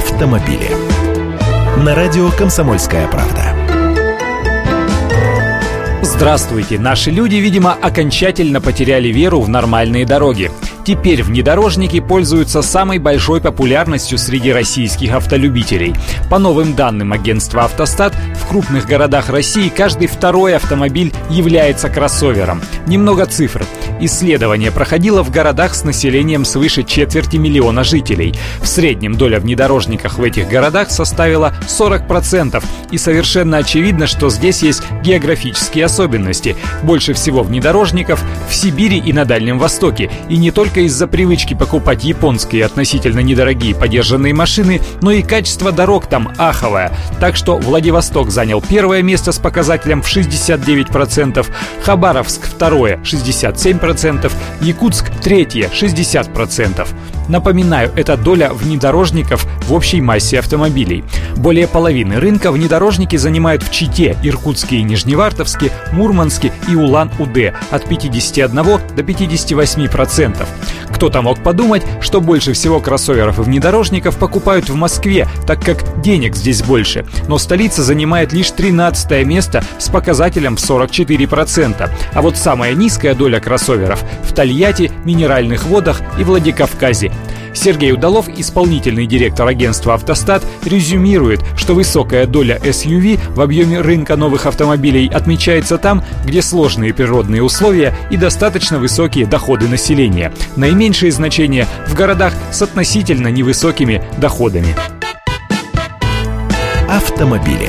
автомобили. На радио «Комсомольская правда». Здравствуйте! Наши люди, видимо, окончательно потеряли веру в нормальные дороги. Теперь внедорожники пользуются самой большой популярностью среди российских автолюбителей. По новым данным агентства «Автостат», крупных городах России каждый второй автомобиль является кроссовером. Немного цифр. Исследование проходило в городах с населением свыше четверти миллиона жителей. В среднем доля внедорожников в этих городах составила 40%. И совершенно очевидно, что здесь есть географические особенности. Больше всего внедорожников в Сибири и на Дальнем Востоке. И не только из-за привычки покупать японские относительно недорогие подержанные машины, но и качество дорог там аховое. Так что Владивосток занял первое место с показателем в 69%, Хабаровск второе 67%, Якутск третье 60%. Напоминаю, это доля внедорожников в общей массе автомобилей. Более половины рынка внедорожники занимают в Чите, Иркутске и Нижневартовске, Мурманске и Улан-Удэ от 51 до 58%. Кто-то мог подумать, что больше всего кроссоверов и внедорожников покупают в Москве, так как денег здесь больше. Но столица занимает лишь 13 место с показателем в 44%. А вот самая низкая доля кроссоверов в Тольятти, Минеральных водах и Владикавказе. Сергей Удалов, исполнительный директор агентства «Автостат», резюмирует, что высокая доля SUV в объеме рынка новых автомобилей отмечается там, где сложные природные условия и достаточно высокие доходы населения. Наименьшее значение в городах с относительно невысокими доходами. Автомобили.